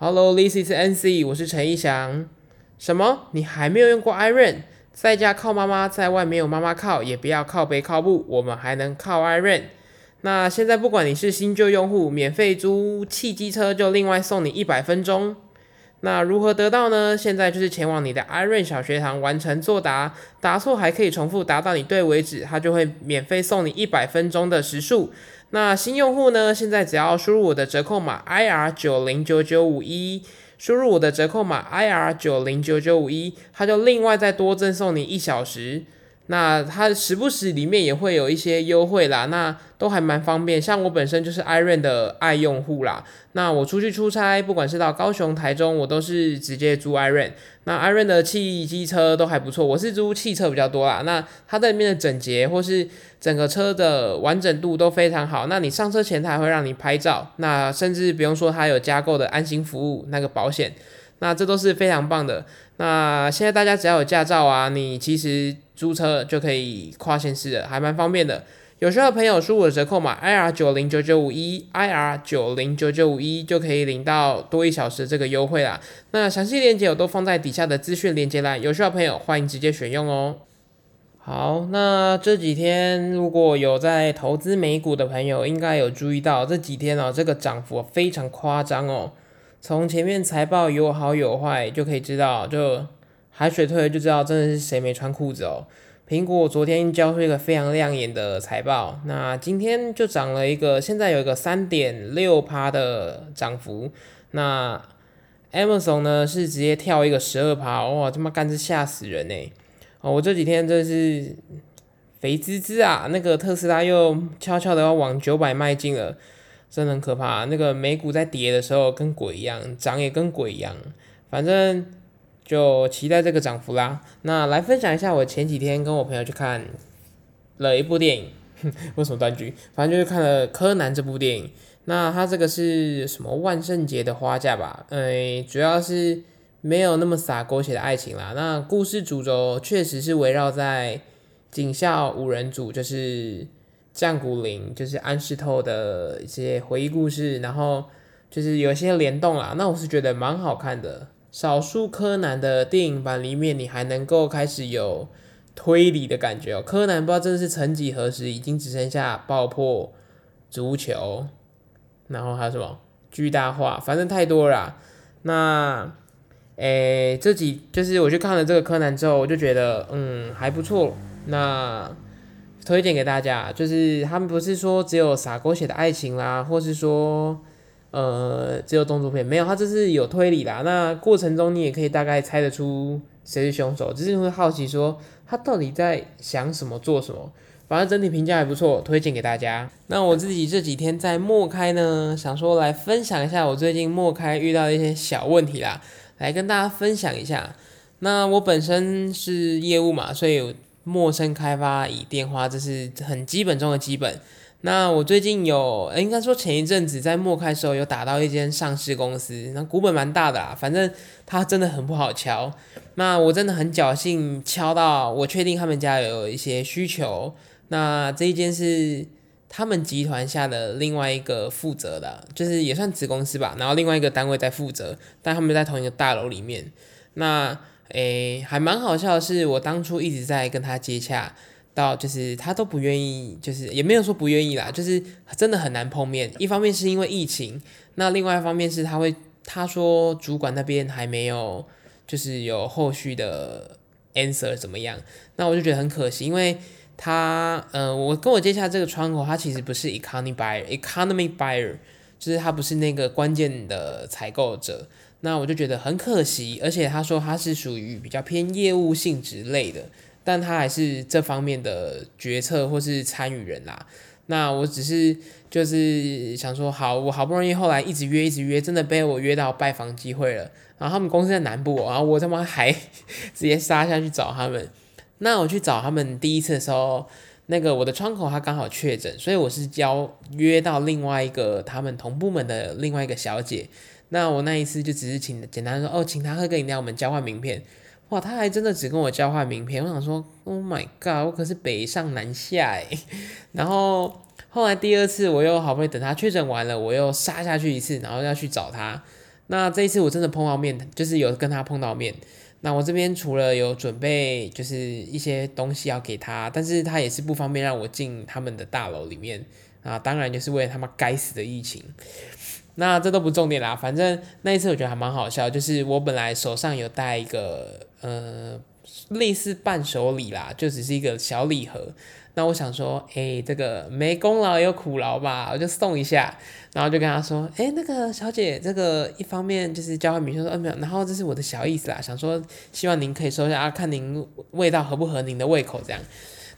Hello，this is NC，我是陈义翔。什么？你还没有用过 Iron？在家靠妈妈，在外没有妈妈靠，也不要靠背靠步，我们还能靠 Iron。那现在不管你是新旧用户，免费租汽机车就另外送你一百分钟。那如何得到呢？现在就是前往你的 Iron 小学堂完成作答，答错还可以重复答到你对为止，它就会免费送你一百分钟的时数。那新用户呢？现在只要输入我的折扣码 I R 九零九九五一，输入我的折扣码 I R 九零九九五一，它就另外再多赠送你一小时。那它时不时里面也会有一些优惠啦，那都还蛮方便。像我本身就是 iRun 的爱用户啦，那我出去出差，不管是到高雄、台中，我都是直接租 iRun。那 iRun 的汽机车都还不错，我是租汽车比较多啦。那它在里面的整洁或是整个车的完整度都非常好。那你上车前它还会让你拍照，那甚至不用说它有加购的安心服务那个保险，那这都是非常棒的。那现在大家只要有驾照啊，你其实租车就可以跨县市的，还蛮方便的。有需要的朋友输入折扣码 I R 九零九九五一 I R 九零九九五一就可以领到多一小时这个优惠啦。那详细链接我都放在底下的资讯链接栏，有需要朋友欢迎直接选用哦。好，那这几天如果有在投资美股的朋友，应该有注意到这几天哦，这个涨幅非常夸张哦。从前面财报有好有坏就可以知道，就海水退了就知道真的是谁没穿裤子哦。苹果昨天交出一个非常亮眼的财报，那今天就涨了一个，现在有一个三点六趴的涨幅。那 Amazon 呢是直接跳一个十二趴，哇，他妈干是吓死人呢！哦，我这几天真是肥滋滋啊，那个特斯拉又悄悄的要往九百迈进了。真的很可怕，那个美股在跌的时候跟鬼一样，涨也跟鬼一样，反正就期待这个涨幅啦。那来分享一下，我前几天跟我朋友去看了一部电影，为什么断句？反正就是看了《柯南》这部电影。那它这个是什么万圣节的花嫁吧？哎，主要是没有那么洒狗血的爱情啦。那故事主轴确实是围绕在警校五人组，就是。降谷林就是安室透的一些回忆故事，然后就是有些联动啦，那我是觉得蛮好看的。少数柯南的电影版里面，你还能够开始有推理的感觉哦。柯南不知道真的是曾几何时，已经只剩下爆破、足球，然后还有什么巨大化，反正太多了。那诶，这几就是我去看了这个柯南之后，我就觉得嗯还不错。那推荐给大家，就是他们不是说只有洒狗血的爱情啦，或是说，呃，只有动作片，没有，他这是有推理啦。那过程中你也可以大概猜得出谁是凶手，只是会好奇说他到底在想什么、做什么。反正整体评价还不错，推荐给大家。那我自己这几天在默开呢，想说来分享一下我最近默开遇到的一些小问题啦，来跟大家分享一下。那我本身是业务嘛，所以。陌生开发以电话，这是很基本中的基本。那我最近有，应该说前一阵子在陌开的时候有打到一间上市公司，那股本蛮大的啦，反正它真的很不好敲。那我真的很侥幸敲到，我确定他们家有一些需求。那这一间是他们集团下的另外一个负责的，就是也算子公司吧。然后另外一个单位在负责，但他们在同一个大楼里面。那诶，还蛮好笑的是，我当初一直在跟他接洽，到就是他都不愿意，就是也没有说不愿意啦，就是真的很难碰面。一方面是因为疫情，那另外一方面是他会他说主管那边还没有就是有后续的 answer 怎么样，那我就觉得很可惜，因为他嗯，我跟我接洽这个窗口，他其实不是 economy buyer，economy buyer，就是他不是那个关键的采购者。那我就觉得很可惜，而且他说他是属于比较偏业务性质类的，但他还是这方面的决策或是参与人啦。那我只是就是想说，好，我好不容易后来一直约一直约，真的被我约到拜访机会了。然后他们公司在南部，然后我他妈还 直接杀下去找他们。那我去找他们第一次的时候，那个我的窗口他刚好确诊，所以我是交约到另外一个他们同部门的另外一个小姐。那我那一次就只是请简单说哦，请他喝个饮料，我们交换名片。哇，他还真的只跟我交换名片。我想说，Oh my god，我可是北上南下哎。然后后来第二次我又好不容易等他确诊完了，我又杀下去一次，然后要去找他。那这一次我真的碰到面，就是有跟他碰到面。那我这边除了有准备，就是一些东西要给他，但是他也是不方便让我进他们的大楼里面啊。当然就是为了他妈该死的疫情。那这都不重点啦，反正那一次我觉得还蛮好笑，就是我本来手上有带一个呃类似伴手礼啦，就只是一个小礼盒。那我想说，哎，这个没功劳也有苦劳吧，我就送一下。然后就跟他说，哎，那个小姐，这个一方面就是交换名片说，嗯没有，然后这是我的小意思啦，想说希望您可以收下啊，看您味道合不合您的胃口这样。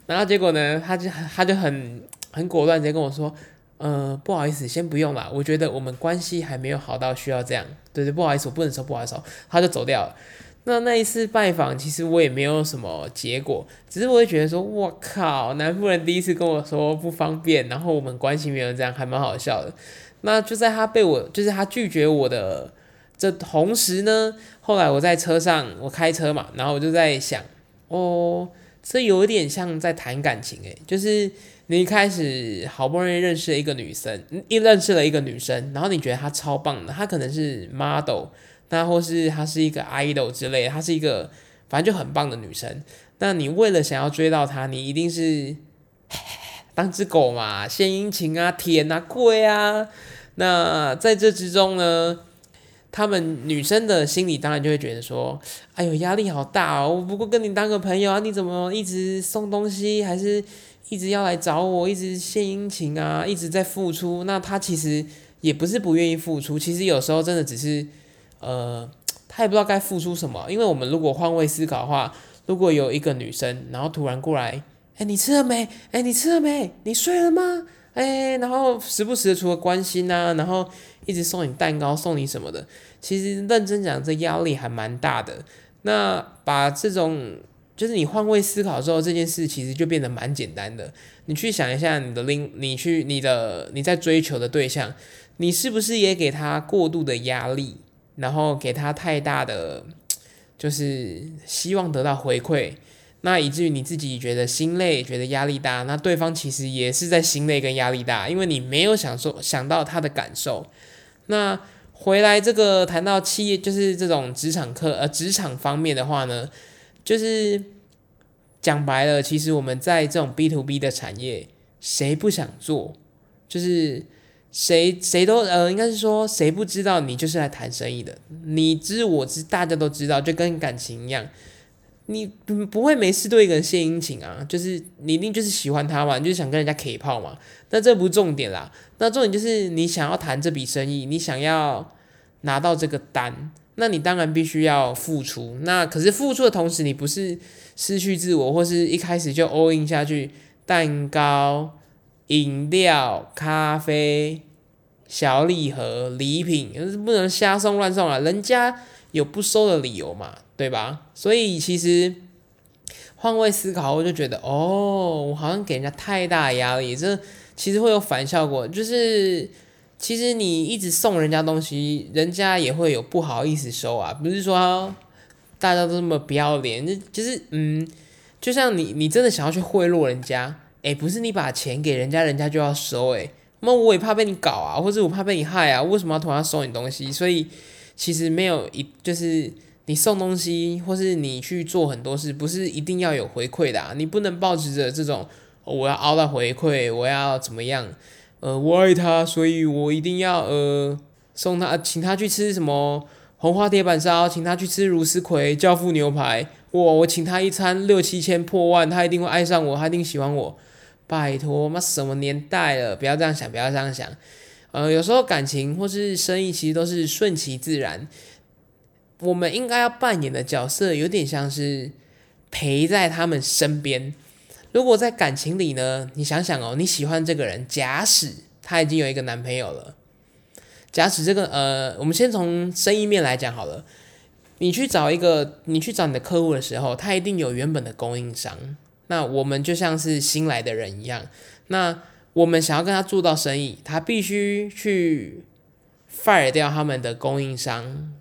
然后结果呢，他就他就很很果断直接跟我说。呃，不好意思，先不用啦。我觉得我们关系还没有好到需要这样。对对，不好意思，我不能说不好意思。他就走掉了。那那一次拜访，其实我也没有什么结果，只是我会觉得说，我靠，男夫人第一次跟我说不方便，然后我们关系没有这样，还蛮好笑的。那就在他被我，就是他拒绝我的这同时呢，后来我在车上，我开车嘛，然后我就在想，哦，这有点像在谈感情诶，就是。你一开始好不容易认识了一个女生，一认识了一个女生，然后你觉得她超棒的，她可能是 model，那或是她是一个 idol 之类，她是一个反正就很棒的女生。那你为了想要追到她，你一定是 当只狗嘛，献殷勤啊，舔啊，跪啊。那在这之中呢，他们女生的心里当然就会觉得说，哎呦压力好大哦，我不过跟你当个朋友啊，你怎么一直送东西还是？一直要来找我，一直献殷勤啊，一直在付出。那他其实也不是不愿意付出，其实有时候真的只是，呃，他也不知道该付出什么。因为我们如果换位思考的话，如果有一个女生，然后突然过来，哎，你吃了没？哎，你吃了没？你睡了吗？哎，然后时不时的除了关心啊，然后一直送你蛋糕，送你什么的，其实认真讲，这压力还蛮大的。那把这种。就是你换位思考之后，这件事其实就变得蛮简单的。你去想一下，你的另，你去你的你在追求的对象，你是不是也给他过度的压力，然后给他太大的，就是希望得到回馈，那以至于你自己觉得心累，觉得压力大，那对方其实也是在心累跟压力大，因为你没有想说想到他的感受。那回来这个谈到企业，就是这种职场课，呃，职场方面的话呢？就是讲白了，其实我们在这种 B to B 的产业，谁不想做？就是谁谁都呃，应该是说谁不知道你就是来谈生意的，你知我知，大家都知道，就跟感情一样，你不会没事对一个人献殷勤啊，就是你一定就是喜欢他嘛，你就想跟人家 K 炮嘛。那这不重点啦，那重点就是你想要谈这笔生意，你想要拿到这个单。那你当然必须要付出，那可是付出的同时，你不是失去自我，或是一开始就 all in 下去，蛋糕、饮料、咖啡、小礼盒、礼品，不能瞎送乱送啊，人家有不收的理由嘛，对吧？所以其实换位思考，我就觉得，哦，我好像给人家太大压力，这其实会有反效果，就是。其实你一直送人家东西，人家也会有不好意思收啊。不是说大家都这么不要脸，就就是嗯，就像你你真的想要去贿赂人家，诶，不是你把钱给人家，人家就要收诶。那我也怕被你搞啊，或者我怕被你害啊，为什么要突然收你东西？所以其实没有一就是你送东西，或是你去做很多事，不是一定要有回馈的啊。你不能抱持着这种我要熬到回馈，我要怎么样？呃，我爱他，所以我一定要呃送他，请他去吃什么红花铁板烧，请他去吃如丝葵教父牛排，哇，我请他一餐六七千破万，他一定会爱上我，他一定喜欢我。拜托，妈什么年代了，不要这样想，不要这样想。呃，有时候感情或是生意其实都是顺其自然，我们应该要扮演的角色有点像是陪在他们身边。如果在感情里呢？你想想哦，你喜欢这个人，假使他已经有一个男朋友了，假使这个呃，我们先从生意面来讲好了。你去找一个，你去找你的客户的时候，他一定有原本的供应商。那我们就像是新来的人一样，那我们想要跟他做到生意，他必须去 fire 掉他们的供应商，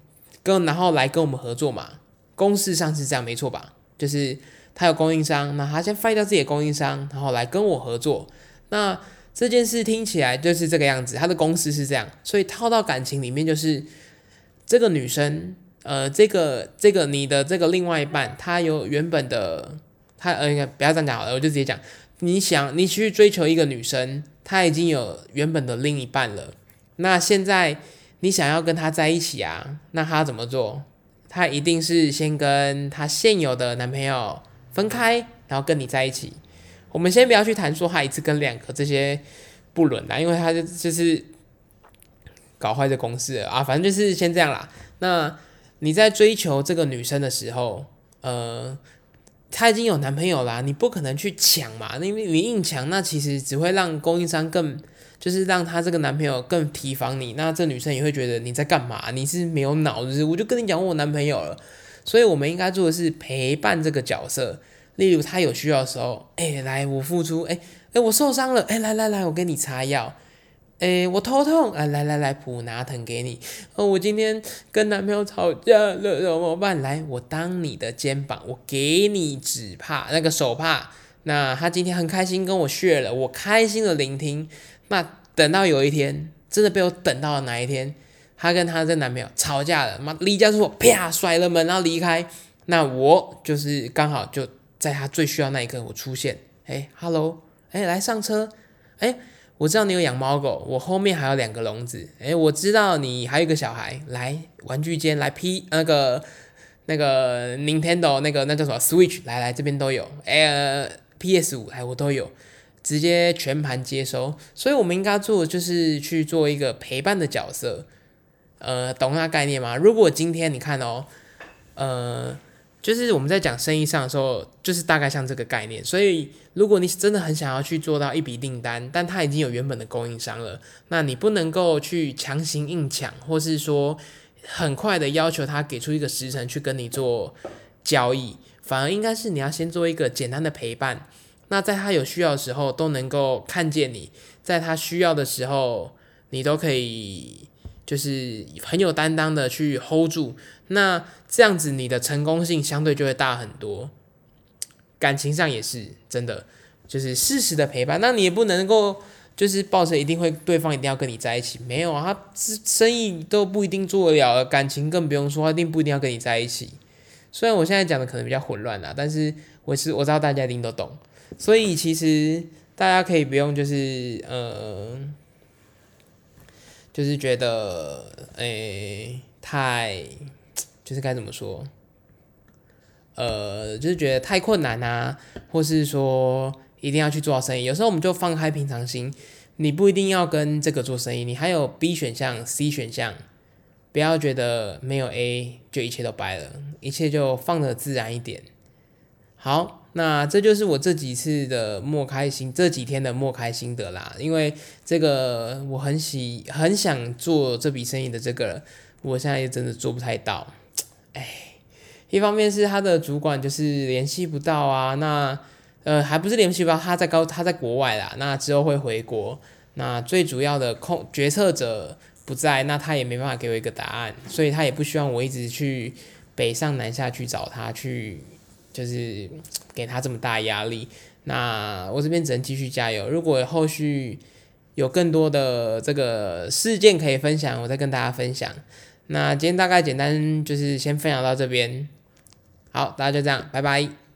跟然后来跟我们合作嘛。公式上是这样，没错吧？就是。他有供应商，那他先 fire 掉自己的供应商，然后来跟我合作。那这件事听起来就是这个样子，他的公司是这样，所以套到感情里面就是这个女生，呃，这个这个你的这个另外一半，他有原本的，他呃，应该不要这样讲好了，我就直接讲，你想你去追求一个女生，她已经有原本的另一半了，那现在你想要跟她在一起啊，那她怎么做？她一定是先跟她现有的男朋友分开，然后跟你在一起。我们先不要去谈说她一次跟两个这些不伦啦，因为他就就是搞坏这公司啊，反正就是先这样啦。那你在追求这个女生的时候，呃，她已经有男朋友啦，你不可能去抢嘛，因为你硬抢，那其实只会让供应商更，就是让她这个男朋友更提防你，那这女生也会觉得你在干嘛？你是没有脑子？我就跟你讲我男朋友了，所以我们应该做的是陪伴这个角色。例如她有需要的时候，哎，来我付出，哎，哎，我受伤了，哎，来来来，我给你擦药，哎，我头痛，哎，来来来，普拿疼给你，哦，我今天跟男朋友吵架了，怎么办？来，我当你的肩膀，我给你指帕，那个手帕。那他今天很开心跟我炫了，我开心的聆听。那等到有一天，真的被我等到了哪一天，他跟他的男朋友吵架了，妈离家出走，啪甩了门然后离开，那我就是刚好就。在他最需要那一刻，我出现，哎，hello，哎，来上车，哎，我知道你有养猫狗，我后面还有两个笼子，哎，我知道你还有一个小孩，来玩具间来 P 那个那个 Nintendo 那个那叫什么？Switch，来来这边都有，哎，PS 五哎我都有，直接全盘接收，所以我们应该做就是去做一个陪伴的角色，呃，懂那概念吗？如果今天你看哦，呃。就是我们在讲生意上的时候，就是大概像这个概念。所以，如果你真的很想要去做到一笔订单，但他已经有原本的供应商了，那你不能够去强行硬抢，或是说很快的要求他给出一个时辰去跟你做交易，反而应该是你要先做一个简单的陪伴。那在他有需要的时候，都能够看见你，在他需要的时候，你都可以。就是很有担当的去 hold 住，那这样子你的成功性相对就会大很多。感情上也是真的，就是适时的陪伴。那你也不能够就是抱着一定会对方一定要跟你在一起，没有啊，他生意都不一定做得了，感情更不用说，他一定不一定要跟你在一起。虽然我现在讲的可能比较混乱啦，但是我是我知道大家一定都懂，所以其实大家可以不用就是呃。就是觉得，诶，太，就是该怎么说，呃，就是觉得太困难啊，或是说一定要去做到生意。有时候我们就放开平常心，你不一定要跟这个做生意，你还有 B 选项、C 选项，不要觉得没有 A 就一切都白了，一切就放的自然一点。好。那这就是我这几次的莫开心，这几天的莫开心得啦。因为这个我很喜很想做这笔生意的这个，我现在也真的做不太到。哎，一方面是他的主管就是联系不到啊，那呃还不是联系不到，他在高他在国外啦，那之后会回国。那最主要的控决策者不在，那他也没办法给我一个答案，所以他也不希望我一直去北上南下去找他去。就是给他这么大压力，那我这边只能继续加油。如果后续有更多的这个事件可以分享，我再跟大家分享。那今天大概简单就是先分享到这边，好，大家就这样，拜拜。